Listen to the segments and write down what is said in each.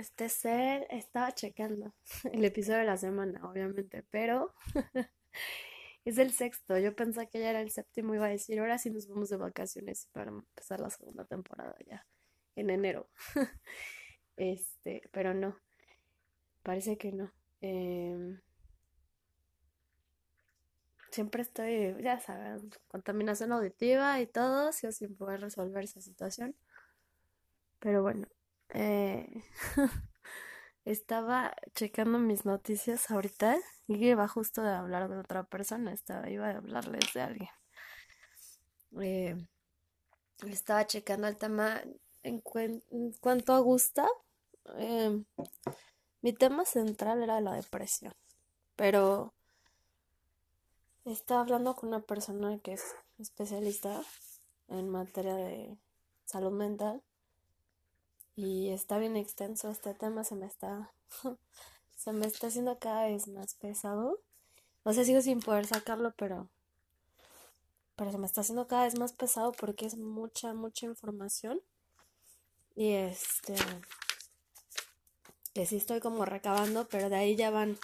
este ser estaba checando el episodio de la semana, obviamente, pero es el sexto. Yo pensé que ya era el séptimo, iba a decir, ahora sí nos vamos de vacaciones para empezar la segunda temporada ya en enero. Este, pero no, parece que no. Em, siempre estoy, ya sabes, contaminación auditiva y todo, si sin poder resolver esa situación. Pero bueno, eh, estaba checando mis noticias ahorita y iba justo de hablar de otra persona, estaba, iba a hablarles de alguien. Eh, estaba checando el tema en, cuanto a Gustav. Eh, mi tema central era la depresión, pero estaba hablando con una persona que es especialista en materia de salud mental y está bien extenso este tema, se me está se me está haciendo cada vez más pesado. No sé, sigo sin poder sacarlo, pero pero se me está haciendo cada vez más pesado porque es mucha mucha información. Y este que sí estoy como recabando, pero de ahí ya van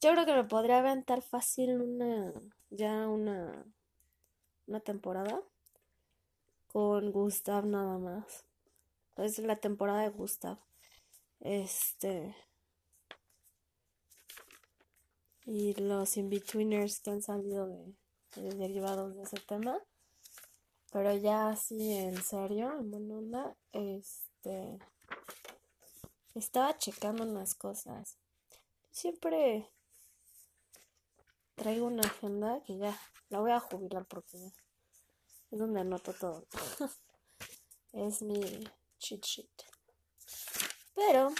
yo creo que me podría aventar fácil una ya una una temporada con Gustav nada más. Es la temporada de Gustav. Este. Y los in-betweeners que han salido de, derivados de ese tema. Pero ya así en serio, en buena este. Estaba checando unas cosas. Siempre traigo una agenda que ya la voy a jubilar porque es donde anoto todo. es mi cheat sheet. Pero,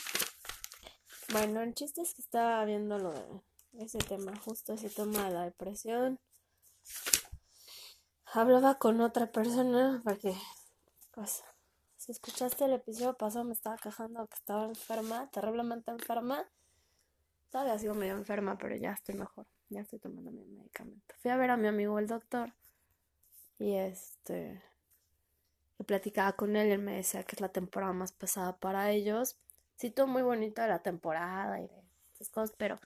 bueno, el chiste es que estaba viendo lo de ese tema, justo ese tema de la depresión. Hablaba con otra persona porque, pues, si escuchaste el episodio pasado me estaba quejando que estaba enferma, terriblemente enferma. Todavía sigo medio enferma, pero ya estoy mejor. Ya estoy tomando mi medicamento. Fui a ver a mi amigo el doctor y este que platicaba con él, él me decía que es la temporada más pesada para ellos. Sí, todo muy bonito de la temporada y de esas cosas, pero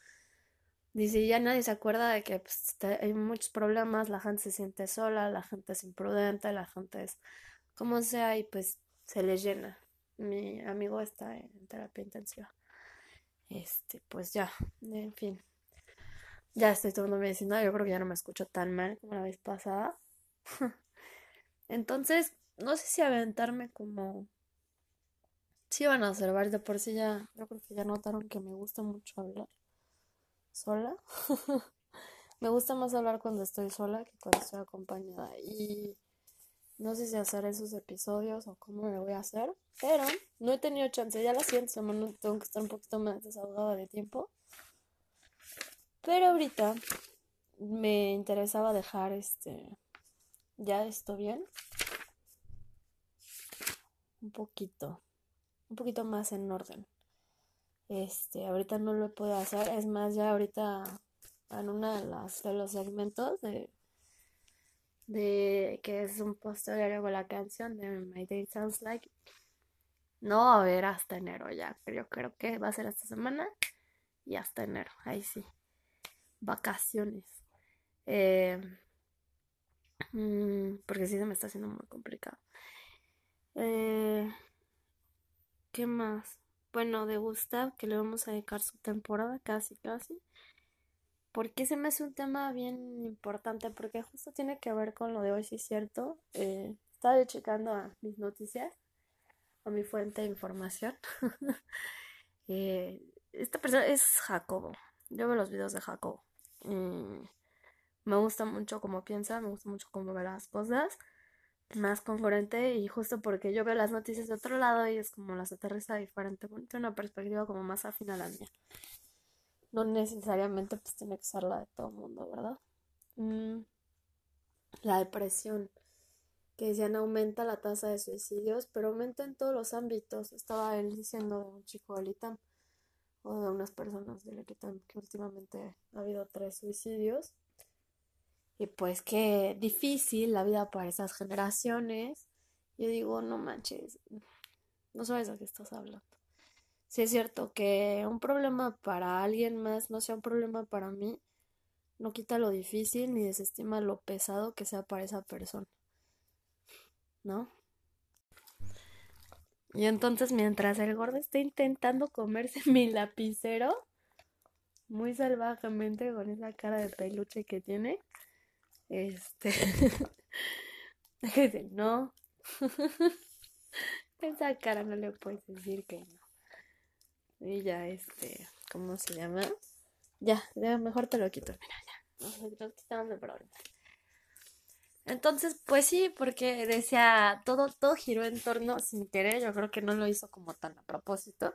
dice, ya nadie se acuerda de que pues, hay muchos problemas, la gente se siente sola, la gente es imprudente, la gente es como sea y pues se les llena. Mi amigo está en terapia intensiva. Este, pues ya, en fin. Ya estoy tomando medicina, yo creo que ya no me escucho tan mal como la vez pasada. Entonces, no sé si aventarme como sí van a observar de por sí ya yo creo que ya notaron que me gusta mucho hablar sola. Me gusta más hablar cuando estoy sola que cuando estoy acompañada. Y no sé si hacer esos episodios o cómo me voy a hacer pero no he tenido chance ya la siguiente semana tengo que estar un poquito más desahogada de tiempo. Pero ahorita me interesaba dejar este ya esto bien un poquito, un poquito más en orden. Este, ahorita no lo puedo hacer, es más, ya ahorita en uno de, las, de los segmentos de, de que es un post con la canción de My Day Sounds Like, no a haber hasta enero ya, pero yo creo que va a ser esta semana y hasta enero, ahí sí, vacaciones. Eh, mm, porque sí se me está haciendo muy complicado. Eh, ¿Qué más? Bueno, de Gustav, que le vamos a dedicar su temporada, casi, casi. Porque se me hace un tema bien importante, porque justo tiene que ver con lo de hoy, sí es cierto. Eh, estaba checando a mis noticias, a mi fuente de información. eh, esta persona es Jacobo. Yo veo los videos de Jacobo. me gusta mucho cómo piensa, me gusta mucho cómo ve las cosas más congruente y justo porque yo veo las noticias de otro lado y es como las aterriza diferente, tiene una perspectiva como más afín a la mía. No necesariamente pues tiene que ser la de todo el mundo, ¿verdad? Mm, la depresión, que decían aumenta la tasa de suicidios, pero aumenta en todos los ámbitos. Estaba él diciendo de un chico del ITAM o de unas personas del ITAM que últimamente ha habido tres suicidios y pues qué difícil la vida para esas generaciones. Yo digo, no manches, no sabes de qué estás hablando. si es cierto que un problema para alguien más no sea un problema para mí, no quita lo difícil ni desestima lo pesado que sea para esa persona. ¿No? Y entonces mientras el gordo está intentando comerse mi lapicero, muy salvajemente con esa cara de peluche que tiene, este, no, esa cara no le puedes decir que no. Y ya, este, ¿cómo se llama? Ya, mejor te lo quito, mira, ya, no, de problemas. Entonces, pues sí, porque decía, todo, todo giró en torno sin querer, yo creo que no lo hizo como tan a propósito.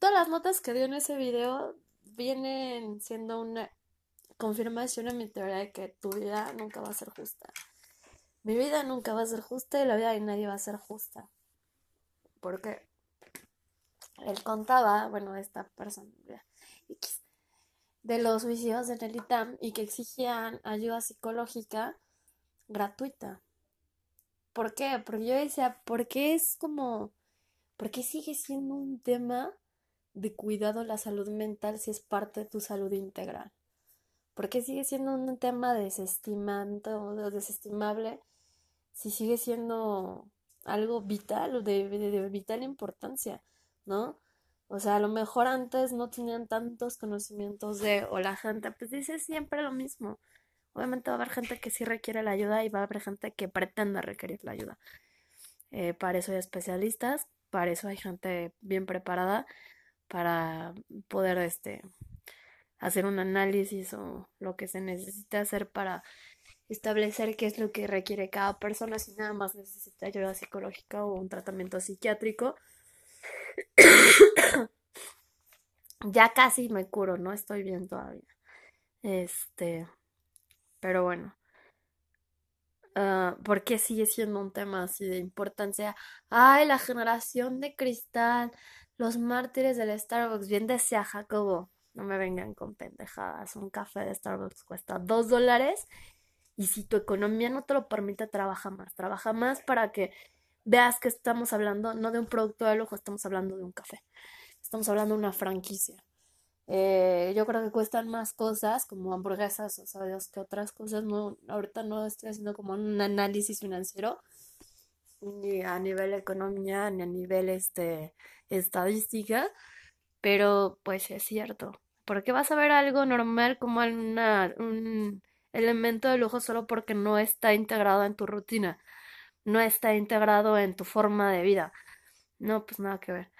Todas las notas que dio en ese video vienen siendo una confirmación en mi teoría de que tu vida nunca va a ser justa. Mi vida nunca va a ser justa y la vida de nadie va a ser justa. Porque él contaba, bueno, esta persona, de los suicidios en el ITAM y que exigían ayuda psicológica gratuita. ¿Por qué? Porque yo decía, ¿por qué es como, por qué sigue siendo un tema de cuidado la salud mental si es parte de tu salud integral? ¿Por qué sigue siendo un tema desestimante o desestimable si sigue siendo algo vital o de vital importancia, ¿no? O sea, a lo mejor antes no tenían tantos conocimientos de, o la gente, pues dice siempre lo mismo. Obviamente va a haber gente que sí requiere la ayuda y va a haber gente que pretenda requerir la ayuda. Eh, para eso hay especialistas, para eso hay gente bien preparada para poder este, hacer un análisis o lo que se necesita hacer para establecer qué es lo que requiere cada persona si nada más necesita ayuda psicológica o un tratamiento psiquiátrico ya casi me curo, no estoy bien todavía. Este, pero bueno. Uh, ¿Por qué sigue siendo un tema así de importancia? Ay, la generación de cristal, los mártires del Starbucks. Bien decía Jacobo, no me vengan con pendejadas. Un café de Starbucks cuesta dos dólares y si tu economía no te lo permite, trabaja más. Trabaja más para que veas que estamos hablando no de un producto de lujo, estamos hablando de un café. Estamos hablando de una franquicia. Eh, yo creo que cuestan más cosas como hamburguesas o sabes que otras cosas. No, ahorita no estoy haciendo como un análisis financiero ni a nivel economía ni a nivel este estadística, pero pues es cierto. Porque vas a ver algo normal como una, un elemento de lujo solo porque no está integrado en tu rutina no está integrado en tu forma de vida. No, pues nada que ver.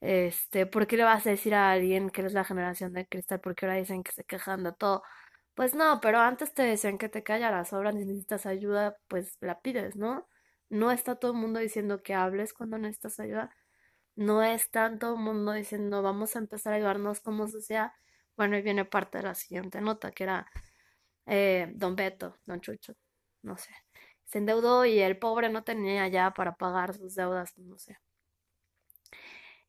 Este, ¿por qué le vas a decir a alguien que eres la generación de cristal? Porque ahora dicen que se quejan de todo. Pues no, pero antes te decían que te callaras, ahora si necesitas ayuda, pues la pides, ¿no? No está todo el mundo diciendo que hables cuando necesitas ayuda. No está todo el mundo diciendo vamos a empezar a ayudarnos como sociedad. Bueno, y viene parte de la siguiente nota, que era eh, Don Beto, Don Chucho, no sé se endeudó y el pobre no tenía ya para pagar sus deudas, no sé.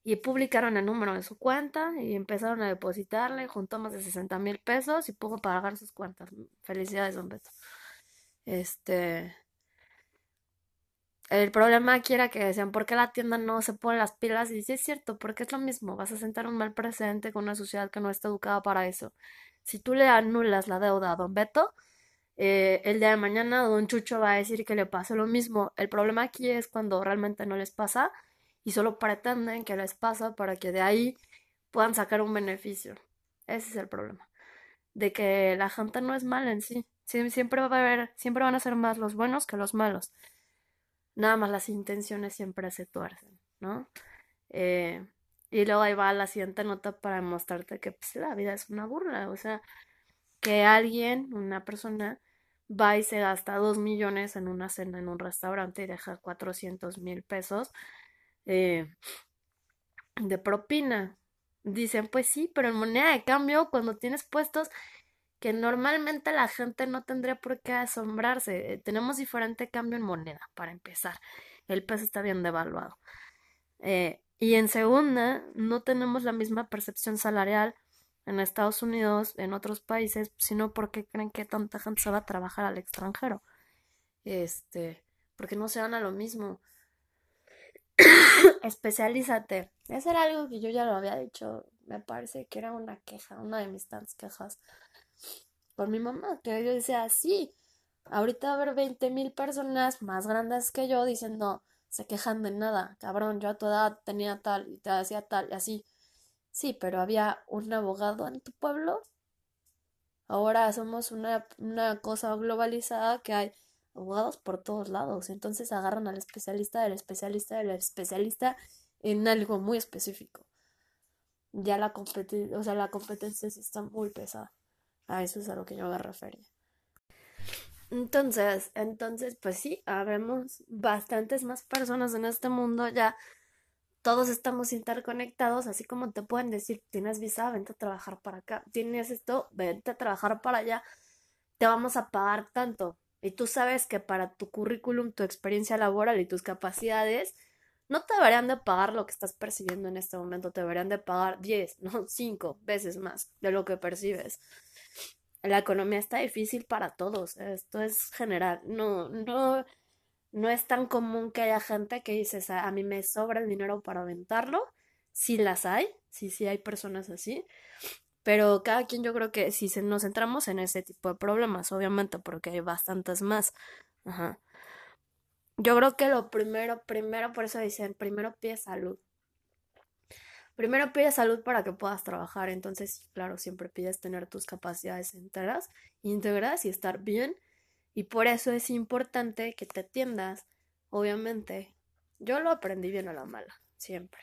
Y publicaron el número de su cuenta y empezaron a depositarle, juntó más de 60 mil pesos y pudo pagar sus cuentas. Felicidades, don Beto. Este. El problema aquí era que decían, ¿por qué la tienda no se pone las pilas? Y sí es cierto, porque es lo mismo, vas a sentar un mal precedente con una sociedad que no está educada para eso. Si tú le anulas la deuda a don Beto, eh, el día de mañana don Chucho va a decir que le pasa lo mismo. El problema aquí es cuando realmente no les pasa y solo pretenden que les pasa para que de ahí puedan sacar un beneficio. Ese es el problema. De que la gente no es mala en sí. siempre va a haber, siempre van a ser más los buenos que los malos. Nada más las intenciones siempre se tuercen, ¿no? Eh, y luego ahí va la siguiente nota para mostrarte que pues, la vida es una burla. O sea, que alguien, una persona, va y se gasta dos millones en una cena en un restaurante y deja cuatrocientos mil pesos eh, de propina. Dicen, pues sí, pero en moneda de cambio, cuando tienes puestos que normalmente la gente no tendría por qué asombrarse. Eh, tenemos diferente cambio en moneda, para empezar. El peso está bien devaluado. Eh, y en segunda, no tenemos la misma percepción salarial en Estados Unidos, en otros países, sino porque creen que tanta gente se va a trabajar al extranjero. Este, porque no se van a lo mismo. especialízate. Eso era algo que yo ya lo había dicho, me parece que era una queja, una de mis tantas quejas con mi mamá, que yo decía, sí, ahorita va a haber 20 mil personas más grandes que yo diciendo, se quejan de nada, cabrón, yo a tu edad tenía tal y te hacía tal y así. Sí, pero había un abogado en tu pueblo. Ahora somos una, una cosa globalizada que hay abogados por todos lados. Entonces agarran al especialista del especialista del especialista en algo muy específico. Ya la competencia, o sea, la competencia está muy pesada. A eso es a lo que yo me refería. Entonces, entonces, pues sí, habemos bastantes más personas en este mundo ya. Todos estamos interconectados, así como te pueden decir, tienes visa, vente a trabajar para acá, tienes esto, vente a trabajar para allá, te vamos a pagar tanto. Y tú sabes que para tu currículum, tu experiencia laboral y tus capacidades, no te deberían de pagar lo que estás percibiendo en este momento, te deberían de pagar 10, no 5 veces más de lo que percibes la economía está difícil para todos, esto es general, no, no, no es tan común que haya gente que dice, a mí me sobra el dinero para aventarlo, sí las hay, sí, sí hay personas así, pero cada quien yo creo que si nos centramos en ese tipo de problemas, obviamente, porque hay bastantes más, ajá. Yo creo que lo primero, primero, por eso dicen, primero pide salud primero pides salud para que puedas trabajar. Entonces, claro, siempre pides tener tus capacidades enteras, íntegras y estar bien. Y por eso es importante que te atiendas. Obviamente, yo lo aprendí bien a la mala, siempre.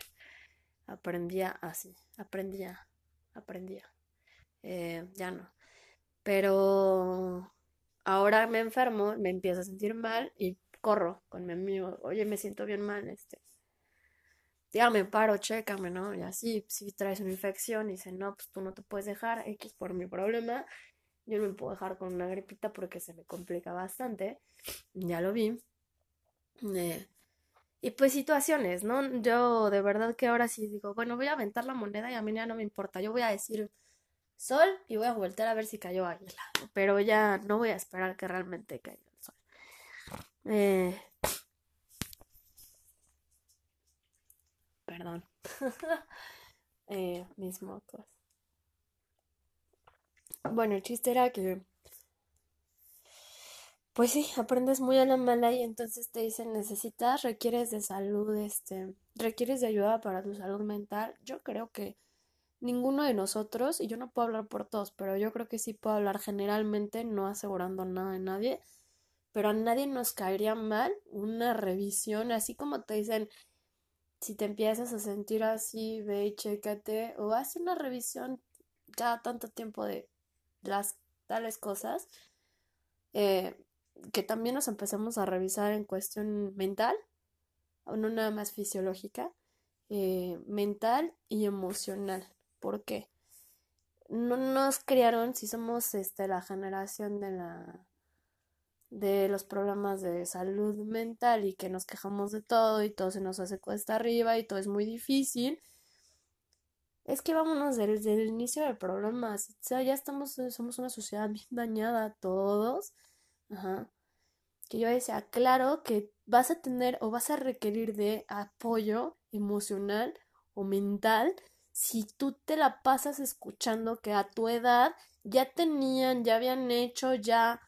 Aprendía así, aprendía, aprendía. Eh, ya no. Pero ahora me enfermo, me empiezo a sentir mal y corro con mi amigo. Oye, me siento bien mal, este me paro, chécame, ¿no? Y así, si traes una infección y dicen, no, pues tú no te puedes dejar, X por mi problema, yo no me puedo dejar con una gripita porque se me complica bastante, ya lo vi. Eh, y pues situaciones, ¿no? Yo de verdad que ahora sí digo, bueno, voy a aventar la moneda y a mí ya no me importa, yo voy a decir sol y voy a voltear a ver si cayó águila, pero ya no voy a esperar que realmente caiga. Eh, perdón. eh, mis mocos. Bueno, el chiste era que. Pues sí, aprendes muy a la mala y entonces te dicen necesitas, requieres de salud, este, requieres de ayuda para tu salud mental. Yo creo que ninguno de nosotros, y yo no puedo hablar por todos, pero yo creo que sí puedo hablar generalmente, no asegurando nada de nadie, pero a nadie nos caería mal una revisión, así como te dicen, si te empiezas a sentir así, ve y chécate o haz una revisión cada tanto tiempo de las tales cosas, eh, que también nos empezamos a revisar en cuestión mental, no nada más fisiológica, eh, mental y emocional. ¿Por qué? No nos criaron, si somos este, la generación de la de los problemas de salud mental y que nos quejamos de todo y todo se nos hace cuesta arriba y todo es muy difícil, es que vámonos desde el inicio del problema. O sea, ya estamos, somos una sociedad bien dañada todos. Ajá. Que yo decía, claro que vas a tener o vas a requerir de apoyo emocional o mental si tú te la pasas escuchando que a tu edad ya tenían, ya habían hecho, ya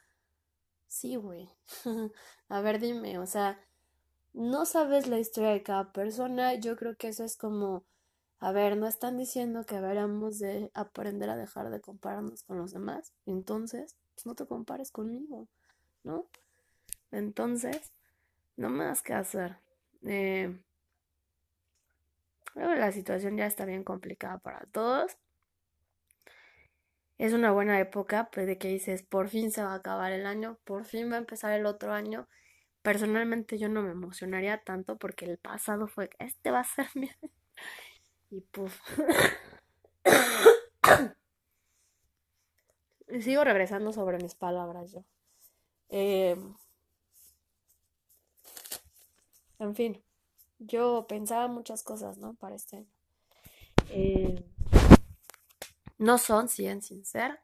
Sí, güey. a ver, dime, o sea, no sabes la historia de cada persona. Yo creo que eso es como, a ver, no están diciendo que deberíamos de aprender a dejar de compararnos con los demás. Entonces, pues no te compares conmigo, ¿no? Entonces, no más que hacer. Eh, la situación ya está bien complicada para todos es una buena época, pues de que dices, por fin se va a acabar el año, por fin va a empezar el otro año. Personalmente yo no me emocionaría tanto porque el pasado fue, este va a ser mi... y puf. Sigo regresando sobre mis palabras yo. Eh, en fin, yo pensaba muchas cosas, ¿no? Para este año. Eh, no son 100 sin ser.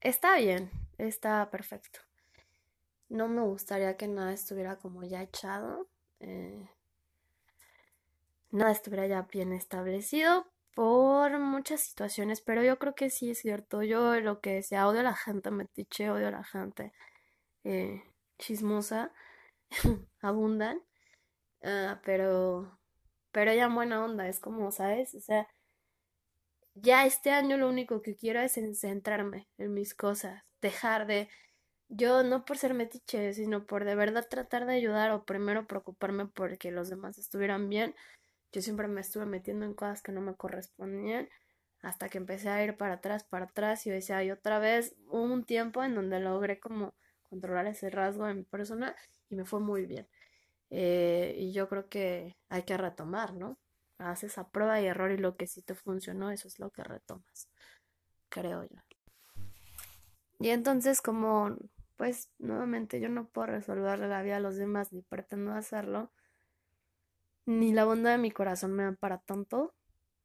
Está bien, está perfecto. No me gustaría que nada estuviera como ya echado. Eh, nada estuviera ya bien establecido por muchas situaciones, pero yo creo que sí es cierto. Yo lo que decía, odio a la gente metiche, odio a la gente eh, chismosa, abundan, ah, pero, pero ya en buena onda, es como, ¿sabes? O sea, ya este año lo único que quiero es centrarme en mis cosas, dejar de, yo no por ser metiche, sino por de verdad tratar de ayudar o primero preocuparme porque los demás estuvieran bien. Yo siempre me estuve metiendo en cosas que no me correspondían hasta que empecé a ir para atrás, para atrás y decía, y otra vez hubo un tiempo en donde logré como controlar ese rasgo en mi persona y me fue muy bien. Eh, y yo creo que hay que retomar, ¿no? Haces a prueba y error y lo que sí te funcionó, eso es lo que retomas, creo yo. Y entonces como, pues nuevamente yo no puedo resolverle la vida a los demás ni pretendo hacerlo, ni la bondad de mi corazón me da para tanto,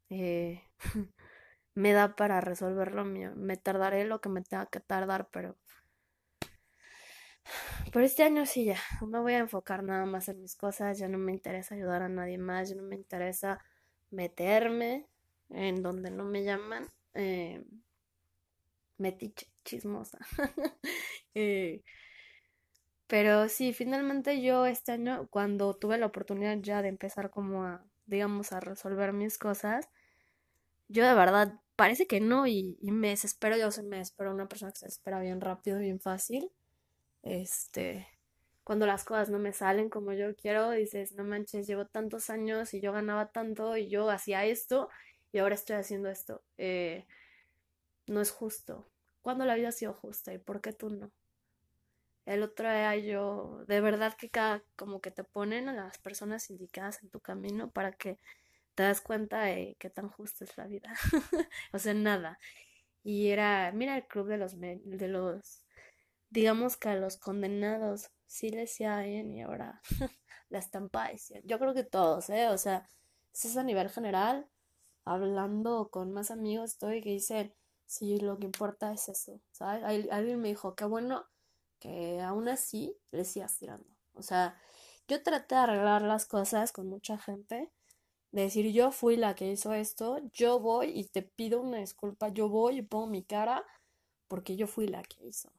eh, me da para resolver lo mío. Me tardaré lo que me tenga que tardar, pero por este año sí ya, me voy a enfocar nada más en mis cosas, ya no me interesa ayudar a nadie más, ya no me interesa meterme en donde no me llaman, eh, metiche, chismosa. Eh, pero sí, finalmente yo este año, cuando tuve la oportunidad ya de empezar como a, digamos, a resolver mis cosas, yo de verdad parece que no y, me desespero, yo se me desespero una persona que se espera bien rápido, bien fácil. Este, cuando las cosas no me salen como yo quiero, dices, no manches, llevo tantos años y yo ganaba tanto y yo hacía esto y ahora estoy haciendo esto. Eh, no es justo. Cuando la vida ha sido justa y por qué tú no? El otro día yo, de verdad que cada, como que te ponen a las personas indicadas en tu camino para que te das cuenta de qué tan justa es la vida. o sea, nada. Y era, mira el club de los, de los digamos que a los condenados sí les bien y ahora la estampa Yo creo que todos, ¿eh? O sea, eso es a nivel general. Hablando con más amigos estoy que dicen, sí, lo que importa es eso, ¿sabes? Alguien me dijo, qué bueno que aún así le sigas tirando. O sea, yo traté de arreglar las cosas con mucha gente, de decir, yo fui la que hizo esto, yo voy y te pido una disculpa, yo voy y pongo mi cara porque yo fui la que hizo.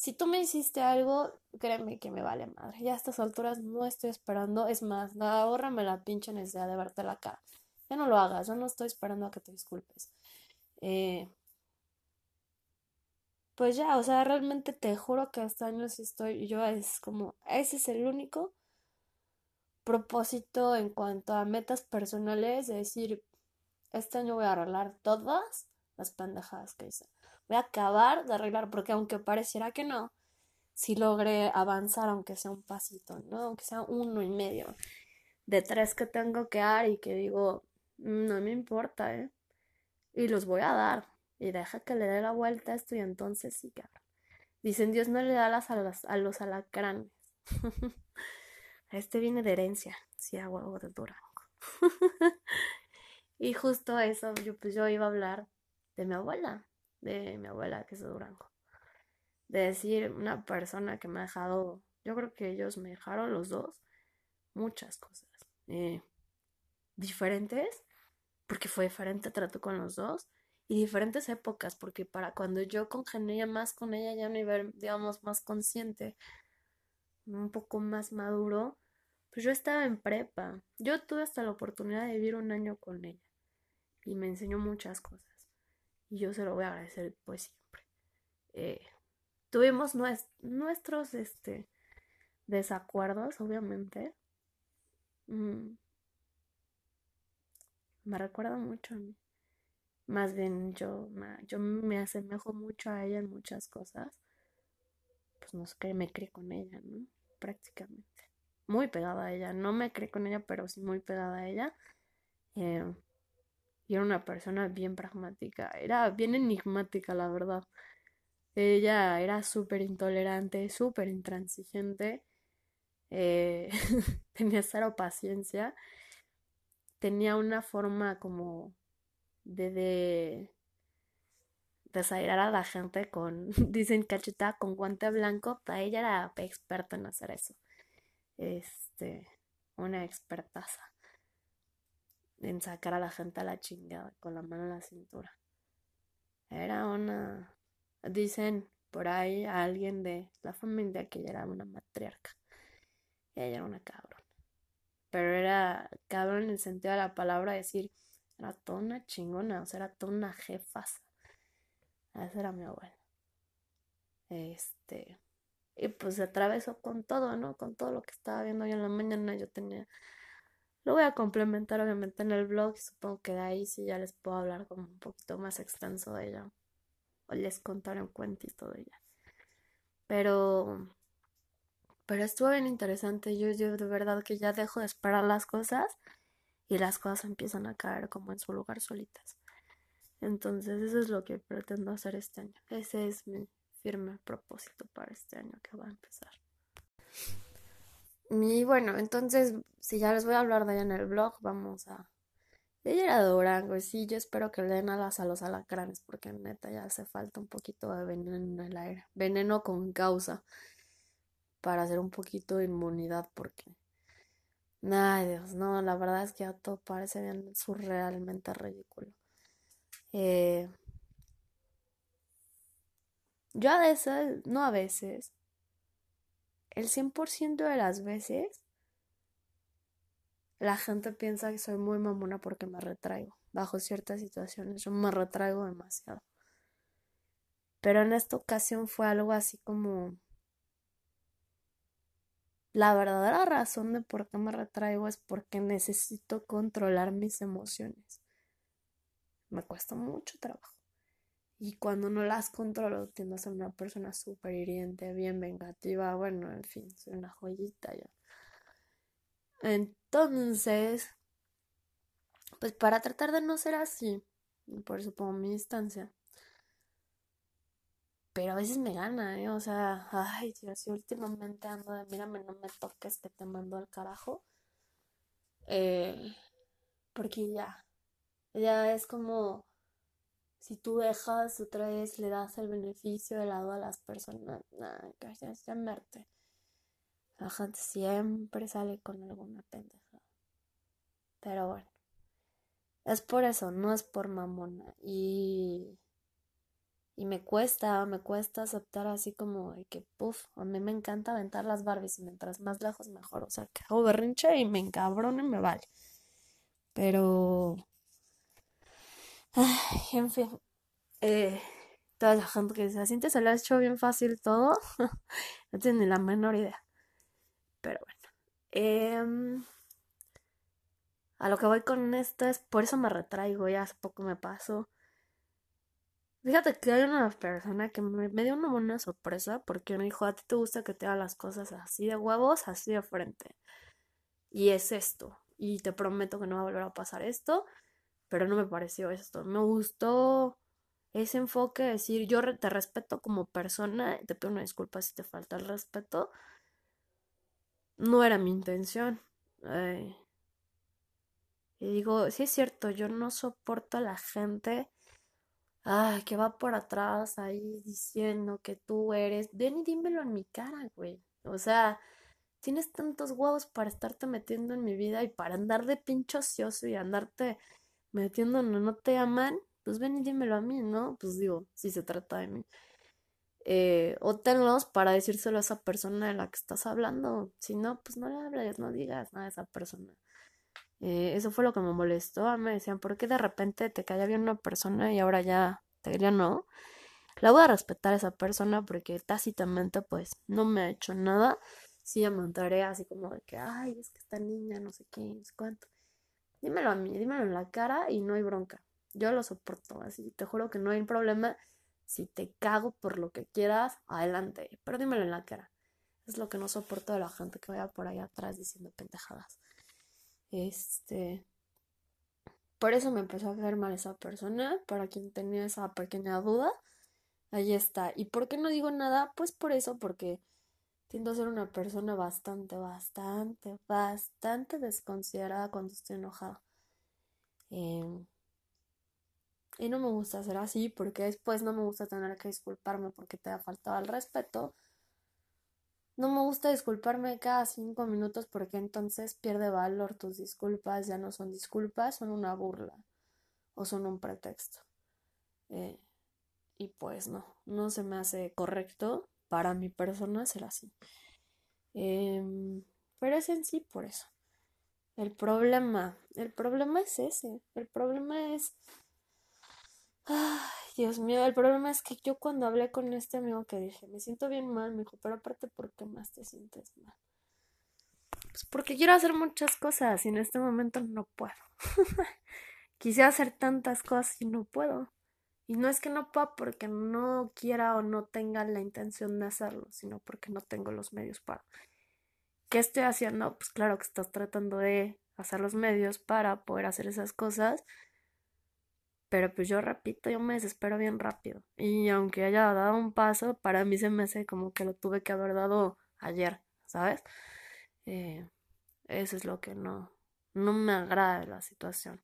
Si tú me hiciste algo, créeme que me vale madre. Ya a estas alturas no estoy esperando. Es más, ahórrame la pinche necesidad de verte la cara. Ya no lo hagas, yo no estoy esperando a que te disculpes. Eh, pues ya, o sea, realmente te juro que hasta años estoy, yo es como, ese es el único propósito en cuanto a metas personales, de decir, este año voy a arreglar todas las pendejadas que hice voy a acabar de arreglar, porque aunque pareciera que no, si logré avanzar, aunque sea un pasito, ¿no? Aunque sea uno y medio de tres que tengo que dar y que digo, mm, no me importa, ¿eh? Y los voy a dar. Y deja que le dé la vuelta a esto y entonces sí, que Dicen, Dios no le da las alas a los alacranes. este viene de herencia, sí, a huevo de Durango. y justo eso, yo, pues yo iba a hablar de mi abuela de mi abuela, que es de Durango. De decir, una persona que me ha dejado, yo creo que ellos me dejaron los dos muchas cosas. Eh, diferentes, porque fue diferente trato con los dos, y diferentes épocas, porque para cuando yo congenié más con ella, ya a nivel, digamos, más consciente, un poco más maduro, pues yo estaba en prepa. Yo tuve hasta la oportunidad de vivir un año con ella y me enseñó muchas cosas y yo se lo voy a agradecer pues siempre. Eh, tuvimos nuestros este, desacuerdos, obviamente. Mm. Me recuerda mucho a mí. Más bien yo, yo me asemejo mucho a ella en muchas cosas. Pues no sé qué, me crié con ella, ¿no? Prácticamente. Muy pegada a ella. No me crié con ella, pero sí muy pegada a ella. Eh, y era una persona bien pragmática, era bien enigmática, la verdad. Ella era súper intolerante, súper intransigente, eh, tenía cero paciencia, tenía una forma como de, de desairar a la gente con, dicen cachetada con guante blanco, ella era experta en hacer eso. Este, una expertaza. En sacar a la gente a la chingada con la mano en la cintura. Era una, dicen por ahí a alguien de la familia que ella era una matriarca. Ella era una cabrón. Pero era cabrón en el sentido de la palabra decir, era toda una chingona, o sea, era toda una jefasa. Esa era mi abuela. Este, y pues se atravesó con todo, ¿no? Con todo lo que estaba viendo yo en la mañana. Yo tenía. Lo voy a complementar, obviamente, en el blog. Y supongo que de ahí sí ya les puedo hablar como un poquito más extenso de ella. O les contaré un cuentito de ella. Pero. Pero estuvo bien interesante. Yo, yo de verdad que ya dejo de esperar las cosas. Y las cosas empiezan a caer como en su lugar solitas. Entonces, eso es lo que pretendo hacer este año. Ese es mi firme propósito para este año que va a empezar. Y bueno, entonces, si ya les voy a hablar de ella en el blog, vamos a... Ella era Durango, y sí, yo espero que le den alas a los alacranes, porque neta ya hace falta un poquito de veneno en el aire. Veneno con causa, para hacer un poquito de inmunidad, porque... Ay, Dios, no, la verdad es que ya todo parece bien surrealmente ridículo. Eh, yo a veces, no a veces, el 100% de las veces, la gente piensa que soy muy mamona porque me retraigo. Bajo ciertas situaciones, yo me retraigo demasiado. Pero en esta ocasión fue algo así como... La verdadera razón de por qué me retraigo es porque necesito controlar mis emociones. Me cuesta mucho trabajo. Y cuando no las controlo, tiendo a ser una persona súper hiriente, bien vengativa. Bueno, en fin, soy una joyita ya. Entonces, pues para tratar de no ser así, por eso pongo mi distancia. Pero a veces me gana, ¿eh? O sea, ay Dios, yo últimamente ando de, mírame, no me toques que te mando al carajo. Eh, porque ya, ya es como si tú dejas otra vez, le das el beneficio de lado a las personas, nada, ya merte. La gente siempre sale con alguna pendeja. Pero bueno, es por eso, no es por mamona. Y, y me cuesta, me cuesta aceptar así como de que, puff, a mí me encanta aventar las Barbies y mientras más lejos mejor. O sea, que hago berrinche y me encabrono y me vale. Pero En fin. Eh, toda la gente que se siente se le ha hecho bien fácil todo. no tiene ni la menor idea. Pero bueno. Em, a lo que voy con esto es por eso me retraigo. Ya hace poco me pasó. Fíjate que hay una persona que me, me, dio una buena sorpresa porque me dijo, a ti te gusta que te haga las cosas así de huevos, así de frente. Y es esto. Y te prometo que no va a volver a pasar esto pero no me pareció esto. Me gustó ese enfoque, decir, yo te respeto como persona, te pido una disculpa si te falta el respeto. No era mi intención. y digo, sí es cierto, yo no soporto a la gente ay, que va por atrás ahí diciendo que tú eres. Ven y dímelo en mi cara, güey. O sea, tienes tantos huevos para estarte metiendo en mi vida y para andar de pincho ocioso y andarte metiendo no, no te aman, pues ven y dímelo a mí, ¿no? Pues digo, si se trata de mí. Eh, o tenlos para decírselo a esa persona de la que estás hablando. Si no, pues no le hables, no digas nada a esa persona. Eh, eso fue lo que me molestó. Me decían, ¿por qué de repente te caía bien una persona y ahora ya, te diría no? La voy a respetar a esa persona porque tácitamente, pues, no me ha hecho nada. Sí, me así como de que, ay, es que esta niña, no sé qué, no sé cuánto. Dímelo a mí, dímelo en la cara y no hay bronca. Yo lo soporto, así te juro que no hay problema. Si te cago por lo que quieras, adelante, pero dímelo en la cara. Es lo que no soporto de la gente que vaya por ahí atrás diciendo pendejadas. Este. Por eso me empezó a caer mal esa persona. Para quien tenía esa pequeña duda, ahí está. ¿Y por qué no digo nada? Pues por eso, porque tiendo a ser una persona bastante, bastante, bastante desconsiderada cuando estoy enojada. Em, y no me gusta ser así porque después no me gusta tener que disculparme porque te ha faltado el respeto. No me gusta disculparme cada cinco minutos porque entonces pierde valor tus disculpas, ya no son disculpas, son una burla o son un pretexto. Eh, y pues no, no se me hace correcto para mi persona ser así. Em, pero es en sí por eso. El problema, el problema es ese. El problema es... Ay, Dios mío, el problema es que yo cuando hablé con este amigo que dije, me siento bien mal, me dijo, pero aparte, ¿por qué más te sientes mal? Pues porque quiero hacer muchas cosas y en este momento no puedo. Quisiera hacer tantas cosas y no puedo. Y no es que no pueda porque no quiera o no tenga la intención de hacerlo, sino porque no tengo los medios para. ¿Qué estoy haciendo? Pues claro que estás tratando de hacer los medios para poder hacer esas cosas. Pero pues yo repito, yo me desespero bien rápido. Y aunque haya dado un paso, para mí se me hace como que lo tuve que haber dado ayer, ¿sabes? Eh, eso es lo que no, no me agrada de la situación.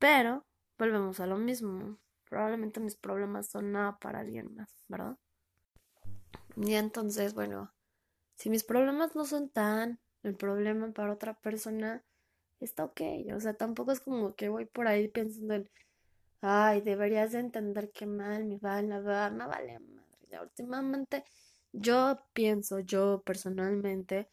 Pero volvemos a lo mismo. Probablemente mis problemas son nada para alguien más, ¿verdad? Y entonces, bueno, si mis problemas no son tan el problema para otra persona, está ok. O sea, tampoco es como que voy por ahí pensando en, ay, deberías de entender que mal me va, la verdad, no vale madre. Ya últimamente yo pienso, yo personalmente,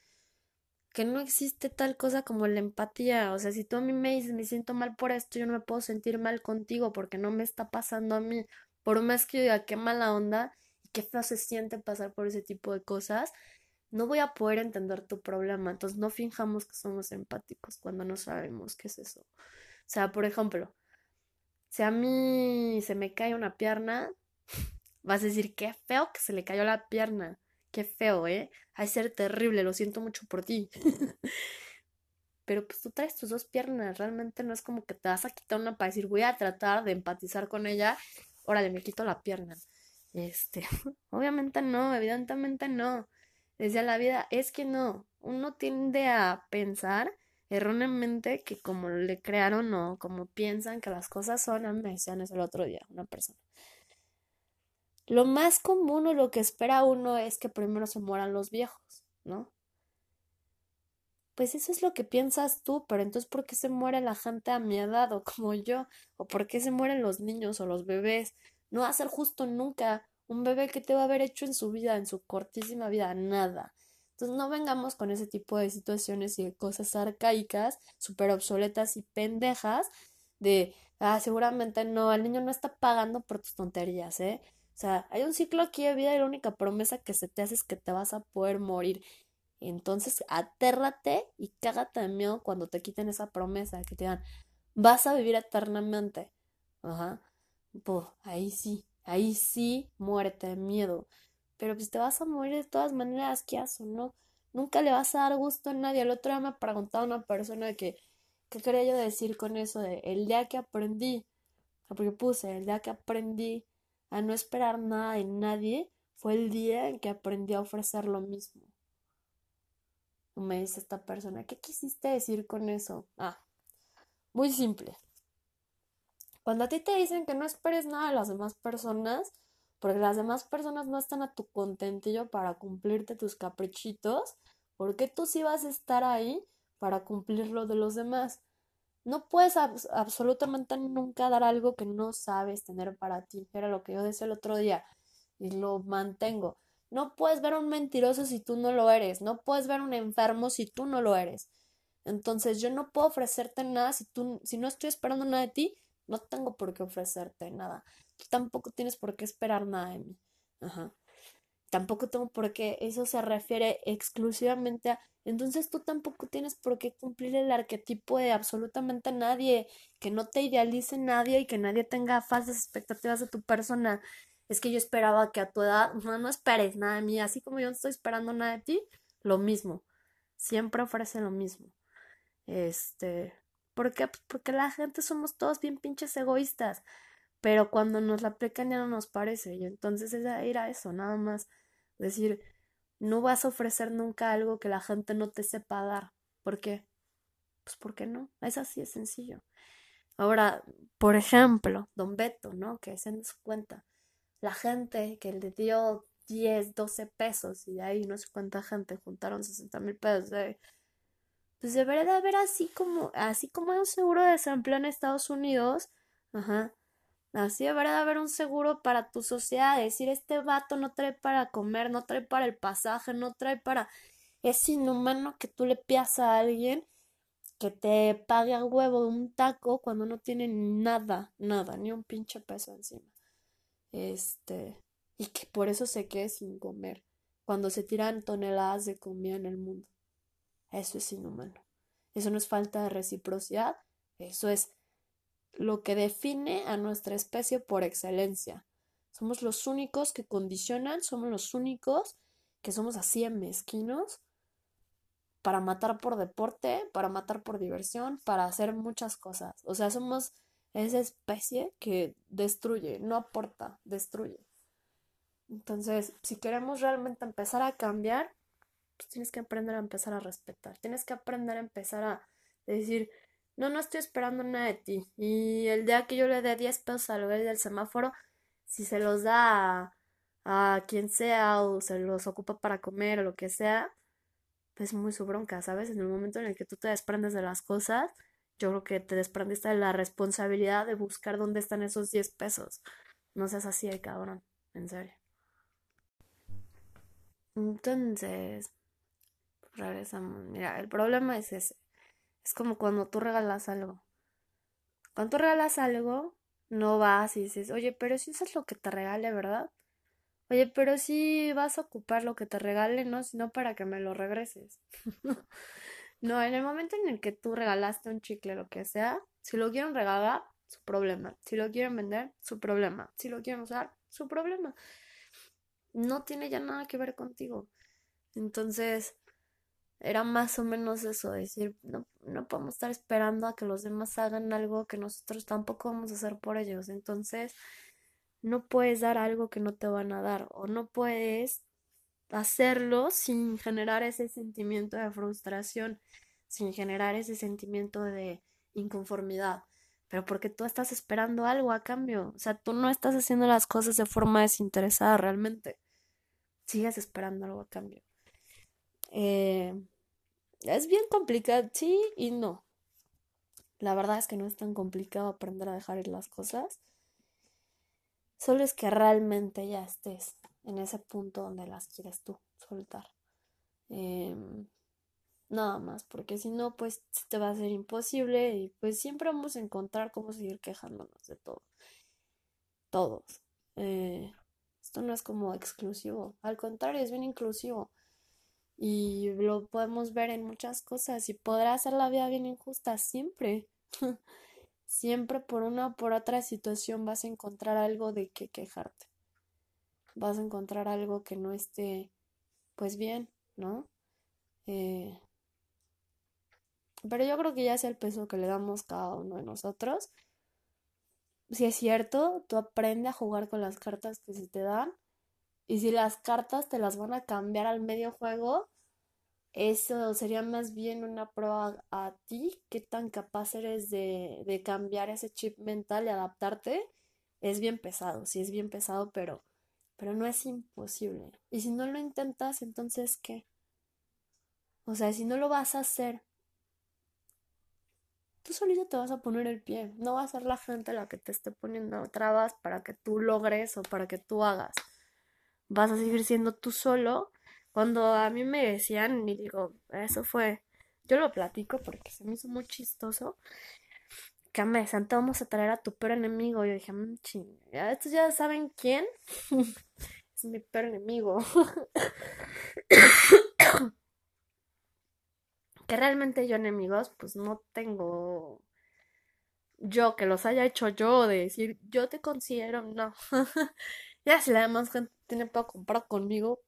que no existe tal cosa como la empatía. O sea, si tú a mí me dices, me siento mal por esto, yo no me puedo sentir mal contigo porque no me está pasando a mí. Por más que yo diga qué mala onda y qué feo se siente pasar por ese tipo de cosas, no voy a poder entender tu problema. Entonces no finjamos que somos empáticos cuando no sabemos qué es eso. O sea, por ejemplo, si a mí se me cae una pierna, vas a decir, qué feo que se le cayó la pierna. Qué feo, ¿eh? Hay ser terrible, lo siento mucho por ti. Pero pues tú traes tus dos piernas, realmente no es como que te vas a quitar una para decir, voy a tratar de empatizar con ella, órale, me quito la pierna. Este, obviamente no, evidentemente no desde la vida es que no, uno tiende a pensar erróneamente que como le crearon o como piensan que las cosas son, a mí me decían eso el otro día, una persona. Lo más común o lo que espera uno es que primero se mueran los viejos, ¿no? Pues eso es lo que piensas tú, pero entonces ¿por qué se muere la gente a mi edad o como yo? ¿O por qué se mueren los niños o los bebés? No va a ser justo nunca. Un bebé que te va a haber hecho en su vida, en su cortísima vida, nada. Entonces no vengamos con ese tipo de situaciones y de cosas arcaicas, súper obsoletas y pendejas, de, ah, seguramente no, el niño no está pagando por tus tonterías, ¿eh? O sea, hay un ciclo aquí de vida y la única promesa que se te hace es que te vas a poder morir. Entonces, atérrate y cágate de miedo cuando te quiten esa promesa, que te digan, vas a vivir eternamente. Ajá. Pues, ahí sí. Ahí sí, muerte de miedo. Pero pues te vas a morir de todas maneras, ¿qué haces, no? Nunca le vas a dar gusto a nadie. El otro día me preguntado una persona que, ¿qué quería yo decir con eso de el día que aprendí? Porque puse, el día que aprendí a no esperar nada de nadie, fue el día en que aprendí a ofrecer lo mismo. Me dice esta persona, ¿qué quisiste decir con eso? Ah, muy simple. Cuando a ti te dicen que no esperes nada de las demás personas, porque las demás personas no están a tu contentillo para cumplirte tus caprichitos, ¿por qué tú sí vas a estar ahí para cumplir lo de los demás? No puedes absolutamente nunca dar algo que no sabes tener para ti. Era lo que yo decía el otro día y lo mantengo. No puedes ver a un mentiroso si tú no lo eres. No puedes ver a un enfermo si tú no lo eres. Entonces yo no puedo ofrecerte nada si tú, si no estoy esperando nada de ti, no tengo por qué ofrecerte nada. Tú tampoco tienes por qué esperar nada de mí. Ajá. Tampoco tengo por qué. Eso se refiere exclusivamente a. Entonces tú tampoco tienes por qué cumplir el arquetipo de absolutamente nadie. Que no te idealice nadie y que nadie tenga falsas expectativas de tu persona. Es que yo esperaba que a tu edad. No, no esperes nada de mí. Así como yo no estoy esperando nada de ti, lo mismo. Siempre ofrece lo mismo. Este. ¿Por qué? Pues porque la gente somos todos bien pinches egoístas. Pero cuando nos la aplican ya no nos parece. Y entonces es ir a eso, nada más. Decir, no vas a ofrecer nunca algo que la gente no te sepa dar. ¿Por qué? Pues porque no. Es así de sencillo. Ahora, por ejemplo, Don Beto, ¿no? Que se su cuenta. La gente que le dio 10, 12 pesos y de ahí no sé cuánta gente juntaron 60 mil pesos. pues debería de haber así como, así como hay un seguro de desempleo en Estados Unidos, ajá, así debería de haber un seguro para tu sociedad, decir este vato no trae para comer, no trae para el pasaje, no trae para... Es inhumano que tú le pidas a alguien que te pague a huevo un taco cuando no tiene nada, nada, ni un pinche peso encima. Este, y que por eso se quede sin comer, cuando se tiran toneladas de comida en el mundo. Eso es inhumano. Eso no es falta de reciprocidad, eso es lo que define a nuestra especie por excelencia. Somos los únicos que condicionan, somos los únicos que somos así mezquinos para matar por deporte, para matar por diversión, para hacer muchas cosas. O sea, somos esa especie que destruye, no aporta, destruye. Entonces, si queremos realmente empezar a cambiar, pues tienes que aprender a empezar a respetar. Tienes que aprender a empezar a decir, no, no estoy esperando nada de ti. Y el día que yo le dé 10 pesos al güey del semáforo, si se los da a, quien sea o se los ocupa para comer o lo que sea, es muy su bronca, ¿sabes? En el momento en el que tú te desprendes de las cosas, yo creo que te desprendiste de la responsabilidad de buscar dónde están esos 10 pesos. No seas así cabrón, en serio. Entonces, regresamos. Mira, el problema es ese. Es como cuando tú regalas algo. Cuando tú regalas algo, no vas y dices, oye, pero si es lo que te regale, ¿verdad? Oye, pero si vas a ocupar lo que te regale, ¿no? Sino para que me lo regreses. no, en el momento en el que tú regalaste un chicle, lo que sea, si lo quieren regalar, su problema. Si lo quieren vender, su problema. Si lo quieren usar, su problema. No tiene ya nada que ver contigo. Entonces, era más o menos eso, decir, no, no podemos estar esperando a que los demás hagan algo que nosotros tampoco vamos a hacer por ellos. Entonces, no puedes dar algo que no te van a dar o no puedes hacerlo sin generar ese sentimiento de frustración, sin generar ese sentimiento de inconformidad, pero porque tú estás esperando algo a cambio, o sea, tú no estás haciendo las cosas de forma desinteresada realmente, sigues esperando algo a cambio. Eh, es bien complicado, sí y no. La verdad es que no es tan complicado aprender a dejar ir las cosas Solo es que realmente ya estés en ese punto donde las quieres tú soltar. Em, nada más, porque si no, pues te va a ser imposible y pues siempre vamos a encontrar cómo seguir quejándonos de todo. Todos. Eh, esto no es como exclusivo, al contrario, es bien inclusivo. Y lo podemos ver en muchas cosas y podrá hacer la vida bien injusta siempre. Siempre por una o por otra situación vas a encontrar algo de que quejarte. Vas a encontrar algo que no esté, pues bien, ¿no? Eh, pero yo creo que ya es el peso que le damos cada uno de nosotros. Si es cierto, tú aprende a jugar con las cartas que se te dan. Y si las cartas te las van a cambiar al medio juego, eso sería más bien una prueba a ti, qué tan capaz eres de, de cambiar ese chip mental y adaptarte. Es bien pesado, sí es bien pesado, pero, pero no es imposible. Y si no lo intentas, entonces ¿qué? O sea, si no lo vas a hacer, tú solito te vas a poner el pie. No va a ser la gente la que te esté poniendo trabas para que tú logres o para que tú hagas. Vas a seguir siendo tú solo cuando a mí me decían, y digo, eso fue, yo lo platico porque se me hizo muy chistoso, que me decían, te vamos a traer a tu peor enemigo. Yo dije, mmm, ching, estos ya saben quién. es mi peor enemigo. que realmente yo enemigos, pues no tengo yo que los haya hecho yo, de decir, yo te considero, no. ya si la demás gente tiene poco comprar conmigo,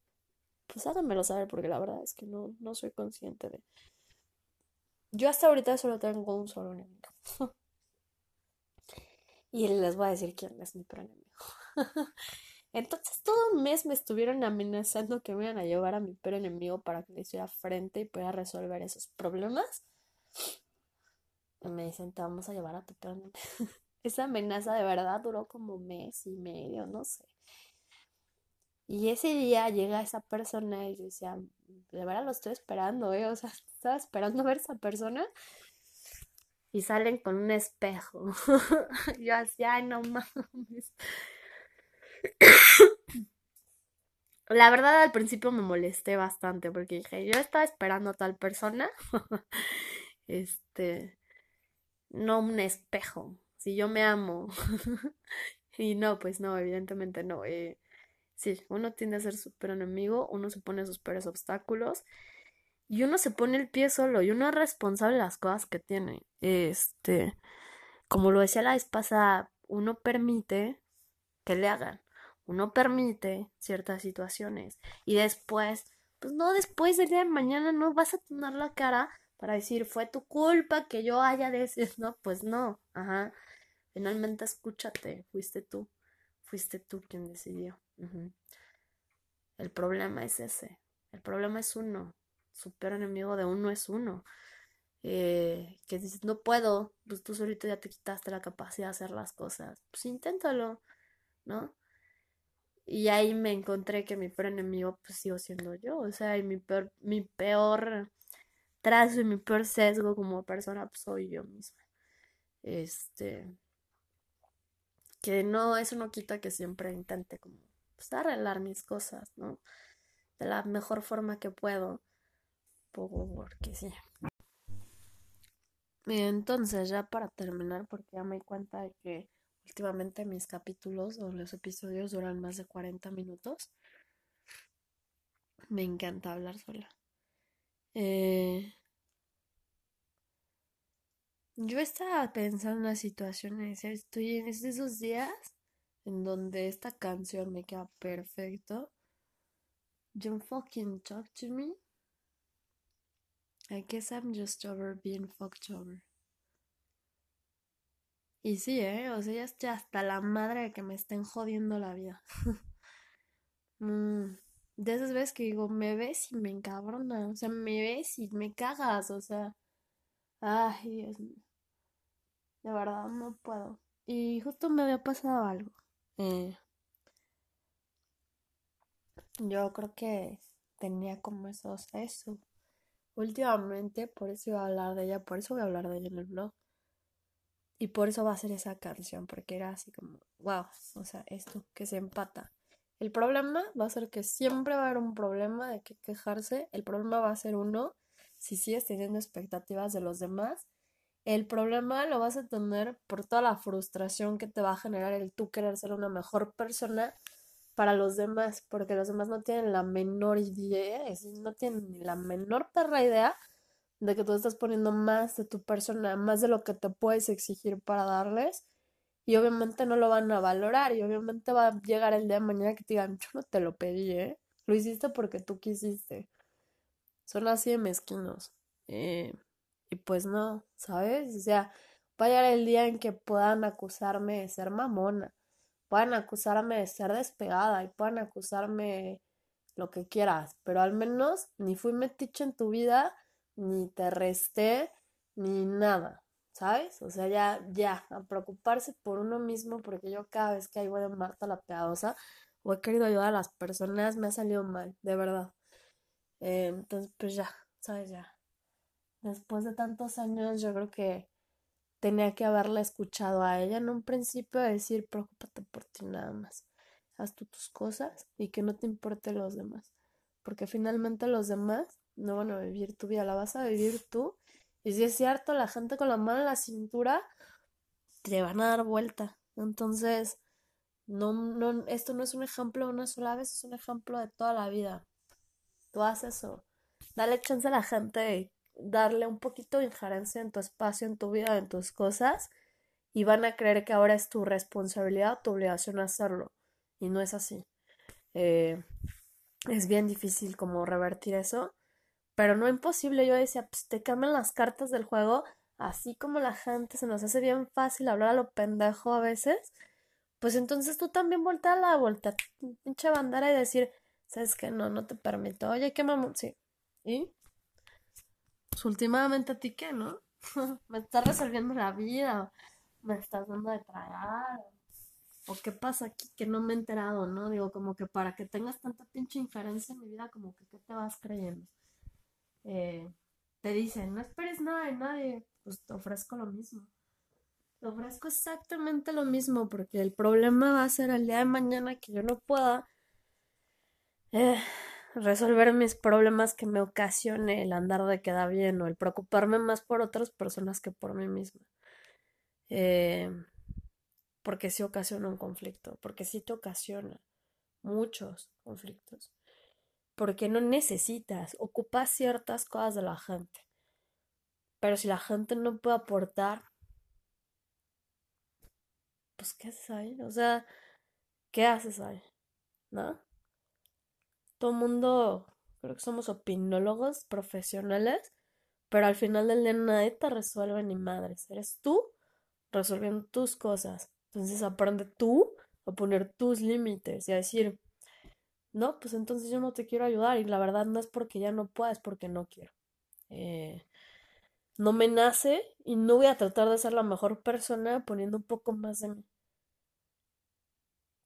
pues háganmelo saber porque la verdad es que no, no soy consciente de... Yo hasta ahorita solo tengo un solo enemigo. y les voy a decir quién es mi peor enemigo. Entonces todo un mes me estuvieron amenazando que me iban a llevar a mi peor enemigo para que le hiciera frente y pudiera resolver esos problemas. Y me dicen, te vamos a llevar a tu peor enemigo. Esa amenaza de verdad duró como mes y medio, no sé. Y ese día llega esa persona y yo decía, de verdad lo estoy esperando, ¿eh? O sea, estaba esperando ver a esa persona. Y salen con un espejo. yo así, ay, no mames. La verdad al principio me molesté bastante porque dije, yo estaba esperando a tal persona. este, no un espejo. Si yo me amo. y no, pues no, evidentemente no. Eh, sí, uno tiende a ser súper enemigo, uno se pone sus peores obstáculos y uno se pone el pie solo y uno es responsable de las cosas que tiene. Este, como lo decía la vez pasada, uno permite que le hagan uno permite ciertas situaciones y después, pues no, después del día de mañana no vas a tener la cara para decir fue tu culpa que yo haya decidido, no, pues no, ajá, finalmente escúchate, fuiste tú, fuiste tú quien decidió. El problema es ese, el problema es uno, su peor enemigo de uno es uno. Eh, que dices, no puedo, pues tú solito ya te quitaste la capacidad de hacer las cosas, pues inténtalo, ¿no? Y ahí me encontré que mi peor enemigo pues sigo siendo yo, o sea, y mi peor, mi peor trazo y mi peor sesgo como persona pues soy yo misma. Este, que no, eso no quita que siempre intente como pues, arreglar mis cosas, ¿no? De la mejor forma que puedo, porque sí. Entonces, ya para terminar, porque ya me di cuenta de que Últimamente mis capítulos o los episodios duran más de 40 minutos. Me encanta hablar sola. Eh, yo estaba pensando en una situación, estoy en esos días en donde esta canción me queda perfecto. Don't fucking talk to me. I guess I'm just over being fucked over. Y sí, ¿eh? O sea, ya estoy hasta la madre de que me estén jodiendo la vida. mm, de esas veces que digo, me ves y me encabrona. O sea, me ves y me cagas. O sea, ay, Dios mío. De verdad, no puedo. Y justo me había pasado algo. Eh, yo creo que tenía como esos, eso. Últimamente, por eso iba a hablar de ella, por eso voy a hablar de ella en el blog. Y por eso va a ser esa canción, porque era así como, wow, o sea, esto que se empata. El problema va a ser que siempre va a haber un problema de que quejarse. El problema va a ser uno si sigues teniendo expectativas de los demás. El problema lo vas a tener por toda la frustración que te va a generar el tú querer ser una mejor persona para los demás, porque los demás no tienen la menor idea, no tienen ni la menor perra idea de que tú estás poniendo más de tu persona, más de lo que te puedes exigir para darles, y obviamente no lo van a valorar, y obviamente va a llegar el día de mañana que te digan, yo no te lo pedí, ¿eh? Lo hiciste porque tú quisiste. Son así de mezquinos. Eh, y pues no, ¿sabes? O sea, va a llegar el día en que puedan acusarme de ser mamona, puedan acusarme de ser despegada y puedan acusarme lo que quieras, pero al menos ni fui metiche en tu vida ni te resté, ni nada, ¿sabes? O sea, ya, ya, a preocuparse por uno mismo, porque yo cada vez que voy de Marta la Piadosa o he querido ayudar a las personas, me ha salido mal, de verdad. Eh, entonces, pues ya, ¿sabes? Ya. Después de tantos años, yo creo que tenía que haberla escuchado a ella en un principio decir, preocúpate por ti nada más. Haz tú tus cosas y que no te importe los demás. Porque finalmente los demás no van a vivir tu vida, la vas a vivir tú. Y si es cierto, la gente con la mano en la cintura te van a dar vuelta. Entonces, no, no, esto no es un ejemplo de una sola vez, es un ejemplo de toda la vida. Tú haces eso. Dale chance a la gente darle un poquito de injerencia en tu espacio, en tu vida, en tus cosas, y van a creer que ahora es tu responsabilidad, tu obligación hacerlo. Y no es así. Eh, es bien difícil como revertir eso pero no imposible. Yo decía, pues te cambian las cartas del juego, así como la gente se nos hace bien fácil hablar a lo pendejo a veces, pues entonces tú también voltea la vuelta, pinche bandera y decir, sabes que no, no te permito, oye, qué mamón, sí. ¿Y? Pues últimamente a ti qué, ¿no? me estás resolviendo la vida, me estás dando de tragar. o qué pasa aquí que no me he enterado, ¿no? Digo, como que para que tengas tanta pinche inferencia en mi vida, como que ¿qué te vas creyendo? Eh, te dicen, no esperes nada de nadie, pues te ofrezco lo mismo. Te ofrezco exactamente lo mismo, porque el problema va a ser el día de mañana que yo no pueda eh, resolver mis problemas que me ocasione el andar de queda bien o el preocuparme más por otras personas que por mí misma. Eh, porque sí ocasiona un conflicto, porque sí te ocasiona muchos conflictos, porque no necesitas, ocupas ciertas cosas de la gente, pero si la gente no puede aportar, pues ¿qué haces ahí? O sea, ¿qué haces ahí? ¿No? Todo mundo, creo que somos opinólogos profesionales, pero al final del día nadie te resuelve ni madres. Eres tú resolviendo tus cosas. Entonces aprende tú a poner tus límites y a decir, no, pues entonces yo no te quiero ayudar y la verdad no es porque ya no puedas, es porque no quiero. Eh, no me nace y no voy a tratar de ser la mejor persona poniendo un poco más de mí.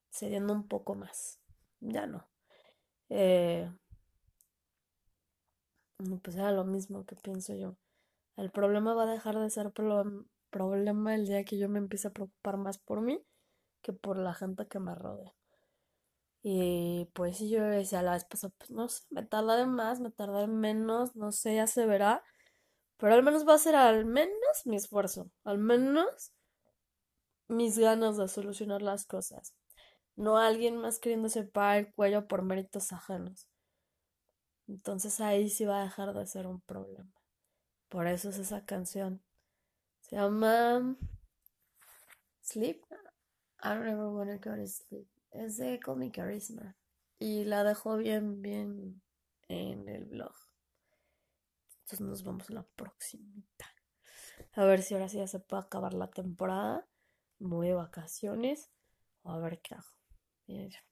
Cediendo un poco más. Ya no. Eh, pues era lo mismo que pienso yo. El problema va a dejar de ser problema el día que yo me empiece a preocupar más por mí que por la gente que me rodea. Y pues yo decía la vez pasada, pues no sé, me tardaré más, me tardaré menos, no sé, ya se verá. Pero al menos va a ser al menos mi esfuerzo, al menos mis ganas de solucionar las cosas. No alguien más queriéndose parar el cuello por méritos ajenos. Entonces ahí sí va a dejar de ser un problema. Por eso es esa canción. Se llama Sleep. I don't ever wanna go to sleep. Es de Call Charisma. Y la dejo bien, bien en el blog. Entonces nos vemos la próxima. A ver si ahora sí ya se puede acabar la temporada. Muy de vacaciones. O a ver qué hago. Yeah.